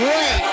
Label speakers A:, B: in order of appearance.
A: What?